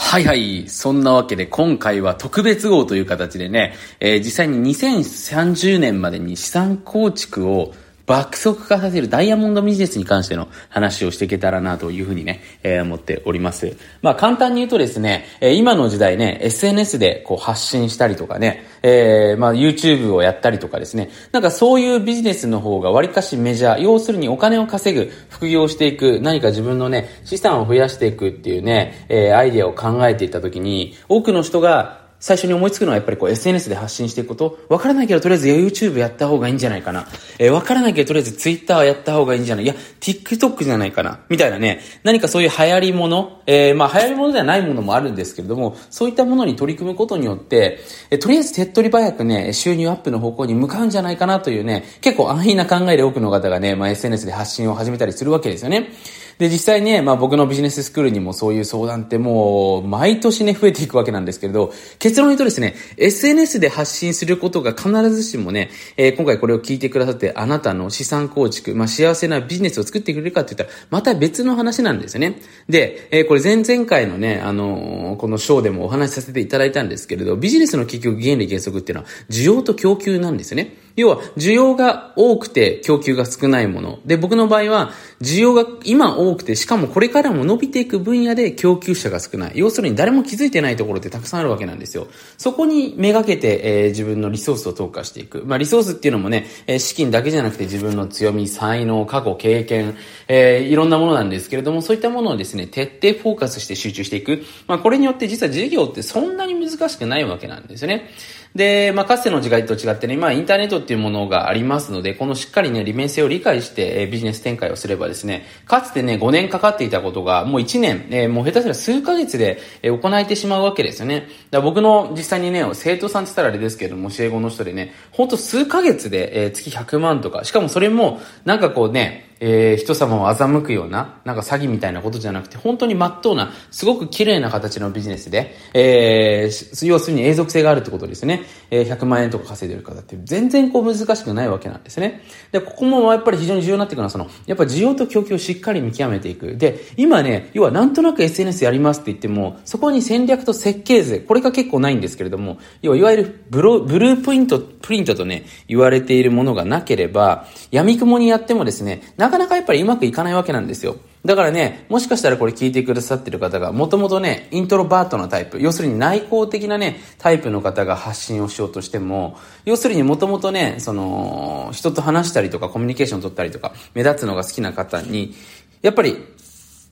はいはい。そんなわけで今回は特別号という形でね、えー、実際に2030年までに資産構築を爆速化させるダイヤモンドビジネスに関しての話をしていけたらなというふうにね、えー、思っております。まあ簡単に言うとですね、えー、今の時代ね、SNS でこう発信したりとかね、えー、まあ YouTube をやったりとかですね、なんかそういうビジネスの方が割かしメジャー、要するにお金を稼ぐ、副業していく、何か自分のね、資産を増やしていくっていうね、えー、アイデアを考えていった時に、多くの人が最初に思いつくのはやっぱりこう SNS で発信していくこと。わからないけどとりあえず YouTube やった方がいいんじゃないかな。えー、わからないけどとりあえず Twitter やった方がいいんじゃない？いや、TikTok じゃないかな。みたいなね。何かそういう流行りもの、えー、まあ流行りものではないものもあるんですけれども、そういったものに取り組むことによって、えー、とりあえず手っ取り早くね、収入アップの方向に向かうんじゃないかなというね、結構安易な考えで多くの方がね、まあ SNS で発信を始めたりするわけですよね。で、実際ね、まあ僕のビジネススクールにもそういう相談ってもう、毎年ね、増えていくわけなんですけれど、結論言うとですね、SNS で発信することが必ずしもね、えー、今回これを聞いてくださって、あなたの資産構築、まあ幸せなビジネスを作ってくれるかって言ったら、また別の話なんですよね。で、えー、これ前々回のね、あのー、この章でもお話しさせていただいたんですけれど、ビジネスの結局原理原則っていうのは、需要と供給なんですよね。要は、需要が多くて供給が少ないもの。で、僕の場合は、需要が今多くて、しかもこれからも伸びていく分野で供給者が少ない。要するに誰も気づいてないところってたくさんあるわけなんですよ。そこにめがけて、えー、自分のリソースを投下していく。まあ、リソースっていうのもね、えー、資金だけじゃなくて自分の強み、才能、過去、経験、えー、いろんなものなんですけれども、そういったものをですね、徹底フォーカスして集中していく。まあ、これによって実は事業ってそんなに難しくないわけなんですよね。で、まあ、かつての時代と違ってね、ま、インターネットっていうものがありますので、このしっかりね、利便性を理解して、え、ビジネス展開をすればですね、かつてね、5年かかっていたことが、もう1年、え、もう下手すら数ヶ月で、えー、行えてしまうわけですよね。だ僕の実際にね、生徒さんって言ったらあれですけども、教え子の人でね、ほんと数ヶ月で、え、月100万とか、しかもそれも、なんかこうね、えー、人様を欺くような、なんか詐欺みたいなことじゃなくて、本当に真っ当な、すごく綺麗な形のビジネスで、えー、要するに永続性があるってことですね。えー、100万円とか稼いでる方って全然こう難しくないわけなんですね。で、ここもやっぱり非常に重要になってくるのは、その、やっぱ需要と供給をしっかり見極めていく。で、今ね、要はなんとなく SNS やりますって言っても、そこに戦略と設計図、これが結構ないんですけれども、要はいわゆるブロブループリント、プリントとね、言われているものがなければ、闇雲にやってもですね、なかなかやっぱりうまくいかないわけなんですよ。だからね、もしかしたらこれ聞いてくださってる方が、もともとね、イントロバートのタイプ、要するに内向的なね、タイプの方が発信をしようとしても、要するにもともとね、その、人と話したりとかコミュニケーション取ったりとか、目立つのが好きな方に、やっぱり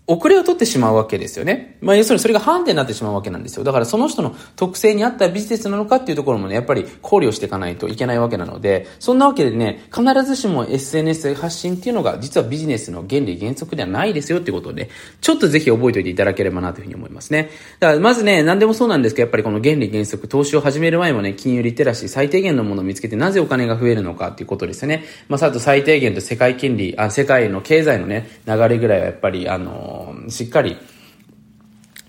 遅れを取ってしまうわけですよね。まあ、要するにそれがハンデになってしまうわけなんですよ。だからその人の特性に合ったビジネスなのかっていうところもね、やっぱり考慮していかないといけないわけなので、そんなわけでね、必ずしも SNS 発信っていうのが実はビジネスの原理原則ではないですよっていうことで、ちょっとぜひ覚えておいていただければなというふうに思いますね。だからまずね、何でもそうなんですけど、やっぱりこの原理原則、投資を始める前もね、金融リテラシー、最低限のものを見つけてなぜお金が増えるのかっていうことですよね。まあ、あと最低限と世界金利、あ、世界の経済のね、流れぐらいはやっぱり、あの、しっかり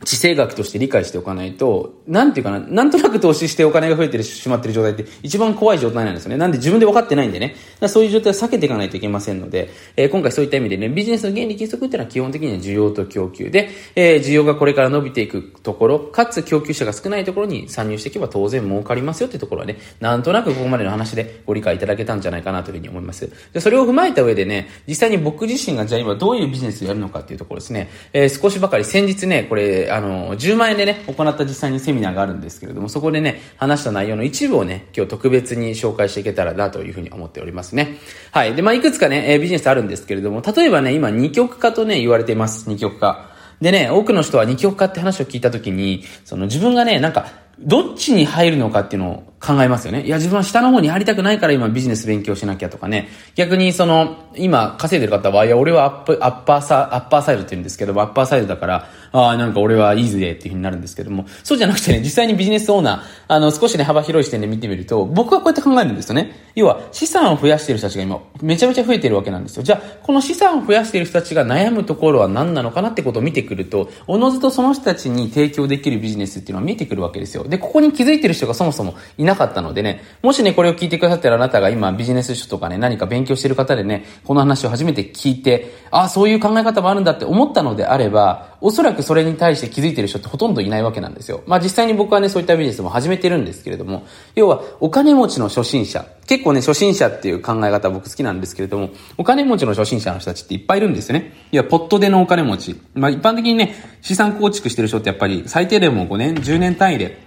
地政学として理解しておかないと、なんていうかな、なんとなく投資してお金が増えてしまってる状態って一番怖い状態なんですよね。なんで自分で分かってないんでね。そういう状態を避けていかないといけませんので、えー、今回そういった意味でね、ビジネスの原理原則っていうのは基本的には需要と供給で、えー、需要がこれから伸びていくところ、かつ供給者が少ないところに参入していけば当然儲かりますよっていうところはね、なんとなくここまでの話でご理解いただけたんじゃないかなというふうに思います。でそれを踏まえた上でね、実際に僕自身がじゃあ今どういうビジネスをやるのかっていうところですね、えー、少しばかり先日ね、これ、あの、10万円でね、行った実際にセミナーがあるんですけれども、そこでね、話した内容の一部をね、今日特別に紹介していけたらなというふうに思っておりますね。はい。で、まあ、いくつかね、え、ビジネスあるんですけれども、例えばね、今二極化とね、言われています。二極化。でね、多くの人は二極化って話を聞いたときに、その自分がね、なんか、どっちに入るのかっていうのを考えますよね。いや、自分は下の方に入りたくないから今ビジネス勉強しなきゃとかね。逆にその、今稼いでる方は、いや、俺はアップ、アッパーサ、アッパーサイドって言うんですけども、アッパーサイドだから、ああ、なんか俺はいいぜっていう風になるんですけども、そうじゃなくてね、実際にビジネスオーナー、あの、少しね、幅広い視点で見てみると、僕はこうやって考えるんですよね。要は、資産を増やしている人たちが今、めちゃめちゃ増えてるわけなんですよ。じゃあ、この資産を増やしている人たちが悩むところは何なのかなってことを見てくると、おのずとその人たちに提供できるビジネスっていうのは見えてくるわけですよ。で、ここに気づいてる人がそもそもいないなかったのでね、もしね、これを聞いてくださってるあなたが今ビジネス書とかね、何か勉強してる方でね、この話を初めて聞いて、ああ、そういう考え方もあるんだって思ったのであれば、おそらくそれに対して気づいてる人ってほとんどいないわけなんですよ。まあ実際に僕はね、そういったビジネスも始めてるんですけれども、要はお金持ちの初心者、結構ね、初心者っていう考え方僕好きなんですけれども、お金持ちの初心者の人たちっていっぱいいるんですよね。いや、ポットでのお金持ち。まあ一般的にね、資産構築してる人ってやっぱり最低でも5年、10年単位で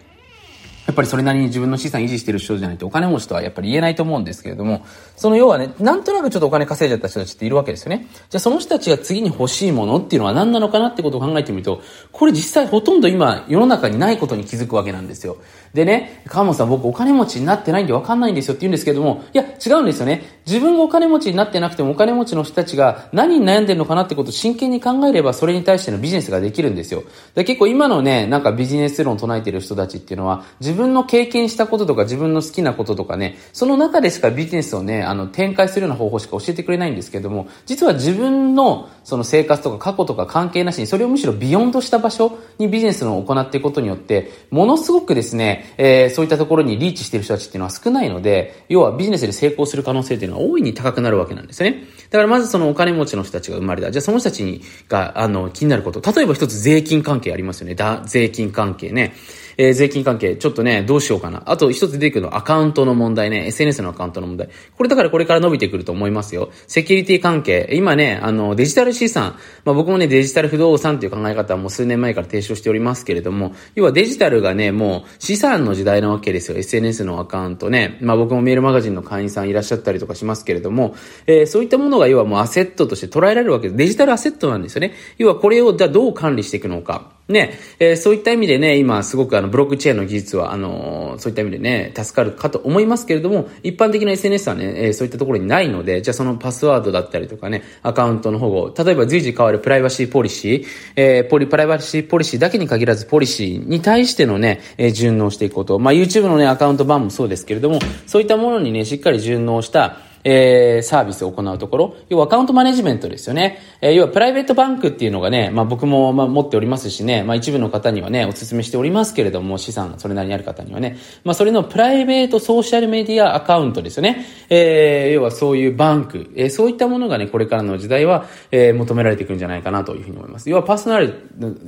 やっぱりそれなりに自分の資産維持してる人じゃないとお金持ちとはやっぱり言えないと思うんですけれども、その要はね、なんとなくちょっとお金稼いじゃった人たちっているわけですよね。じゃあその人たちが次に欲しいものっていうのは何なのかなってことを考えてみると、これ実際ほとんど今世の中にないことに気づくわけなんですよ。でね、川本さん僕お金持ちになってないんでわかんないんですよって言うんですけども、いや違うんですよね。自分がお金持ちになってなくてもお金持ちの人たちが何に悩んでるのかなってことを真剣に考えればそれに対してのビジネスができるんですよ。で結構今のね、なんかビジネス論唱えてる人たちっていうのは自分分の経験したこととか自分の好きなこととかね、その中でしかビジネスをね、あの展開するような方法しか教えてくれないんですけども、実は自分のその生活とか過去とか関係なしにそれをむしろビヨンとした場所にビジネスを行っていくことによって、ものすごくですね、えー、そういったところにリーチしてる人たちっていうのは少ないので、要はビジネスで成功する可能性っていうのは大いに高くなるわけなんですね。だからまずそのお金持ちの人たちが生まれた。じゃあその人たちにが、あの、気になること。例えば一つ税金関係ありますよね。だ、税金関係ね。えー、税金関係、ちょっとね、どうしようかな。あと一つ出てくるのはアカウントの問題ね。SNS のアカウントの問題。これだからこれから伸びてくると思いますよ。セキュリティ関係。今ね、あの、デジタル資産。まあ僕もね、デジタル不動産という考え方はもう数年前から提唱しておりますけれども、要はデジタルがね、もう資産の時代なわけですよ。SNS のアカウントね。まあ僕もメールマガジンの会員さんいらっしゃったりとかしますけれども、えー、そういったものが要はもうアセットとして捉えられるわけです。デジタルアセットなんですよね。要はこれをじゃあどう管理していくのか。ね、えー、そういった意味でね、今すごくあのブロックチェーンの技術は、あのー、そういった意味でね、助かるかと思いますけれども、一般的な SNS はね、えー、そういったところにないので、じゃあそのパスワードだったりとかね、アカウントの保護、例えば随時変わるプライバシーポリシー、えー、ポリ、プライバシーポリシーだけに限らずポリシーに対してのね、えー、順応していくこと。まあ YouTube のね、アカウント版もそうですけれども、そういったものにね、しっかり順応した、えー、サービスを行うところ、要はアカウントマネジメントですよね。えー、要はプライベートバンクっていうのがね、まあ僕もまあ持っておりますしね、まあ一部の方にはね、お勧めしておりますけれども、資産それなりにある方にはね、まあそれのプライベートソーシャルメディアアカウントですよね。えー、要はそういうバンク、えー、そういったものがね、これからの時代は、えー、求められていくんじゃないかなというふうに思います。要はパーソナル、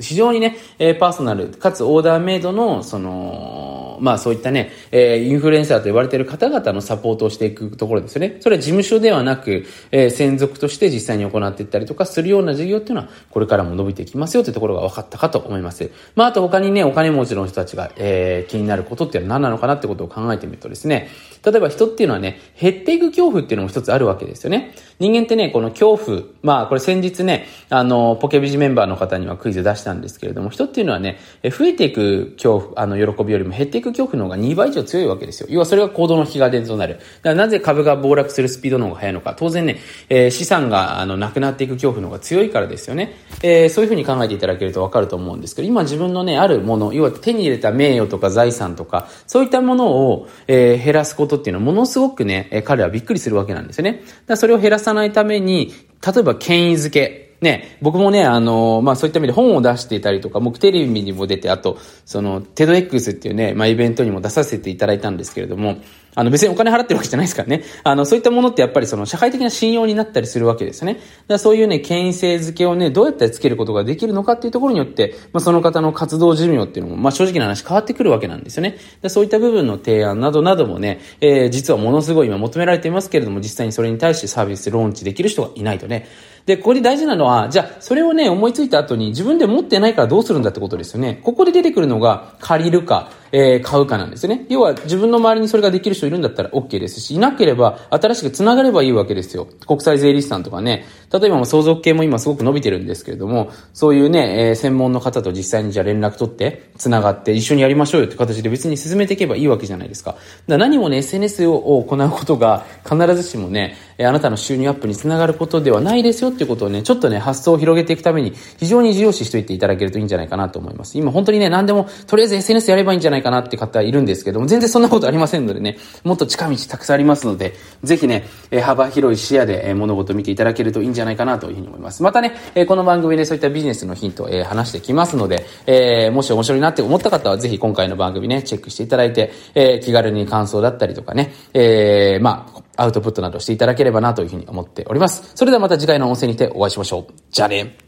非常にね、えー、パーソナル、かつオーダーメイドの、その、まあそういったね、えー、インフルエンサーと言われている方々のサポートをしていくところですよね。それは事務所ではなく、えー、専属として実際に行っていったりとかするような事業っていうのは、これからも伸びていきますよというところが分かったかと思います。まああと他にね、お金持ちの人たちが、えー、気になることっていうのは何なのかなってことを考えてみるとですね、例えば人っていうのはね、減っていく恐怖っていうのも一つあるわけですよね。人間ってね、この恐怖、まあこれ先日ね、あの、ポケビジメンバーの方にはクイズ出したんですけれども、人っていうのはね、増えていく恐怖、あの、喜びよりも減っていく恐怖の方が2倍以上強いわけですよ。要はそれが行動の引き金となる。だからなぜ株が暴落するスピードの方が速いのか。当然ね、えー、資産があのなくなっていく恐怖の方が強いからですよね。えー、そういうふうに考えていただけるとわかると思うんですけど、今自分のね、あるもの、要は手に入れた名誉とか財産とか、そういったものを、えー、減らすことっていうのはものすごくね、え彼はびっくりするわけなんですよね。だからそれを減らさないために、例えば権威づけ。ね、僕もね、あの、まあ、そういった意味で本を出していたりとか、僕テレビにも出て、あと、その、テド X っていうね、まあ、イベントにも出させていただいたんですけれども、あの別にお金払ってるわけじゃないですからね。あの、そういったものってやっぱりその社会的な信用になったりするわけですね。だからそういうね、権威性づけをね、どうやってつけることができるのかっていうところによって、まあその方の活動寿命っていうのも、まあ正直な話変わってくるわけなんですよね。でそういった部分の提案などなどもね、えー、実はものすごい今求められていますけれども、実際にそれに対してサービスローンチできる人がいないとね。で、ここで大事なのは、じゃあ、それをね、思いついた後に自分で持ってないからどうするんだってことですよね。ここで出てくるのが、借りるか、えー、買うかなんですね。要は自分の周りにそれができる人いるんだったら OK ですし、いなければ新しく繋がればいいわけですよ。国際税理士さんとかね。例えば相続系も今すごく伸びてるんですけれども、そういうね、えー、専門の方と実際にじゃあ連絡取って、繋がって一緒にやりましょうよって形で別に進めていけばいいわけじゃないですか。だ何もね、SNS を行うことが必ずしもね、えあなたの収入アップにつながることではないですよっていうことをね、ちょっとね、発想を広げていくために非常に重要視しておいていただけるといいんじゃないかなと思います。今本当にね、何でもとりあえず SNS やればいいんじゃないかなって方いるんですけども、全然そんなことありませんのでね、もっと近道たくさんありますので、ぜひね、え幅広い視野で、え物事を見ていただけるといいんじゃないかなというふうに思います。またね、えこの番組でそういったビジネスのヒントを、え話してきますので、えもし面白いなって思った方は、ぜひ今回の番組ね、チェックしていただいて、え気軽に感想だったりとかね、えまあ、アウトプットなどしていただければなというふうに思っております。それではまた次回の音声にてお会いしましょう。じゃあね。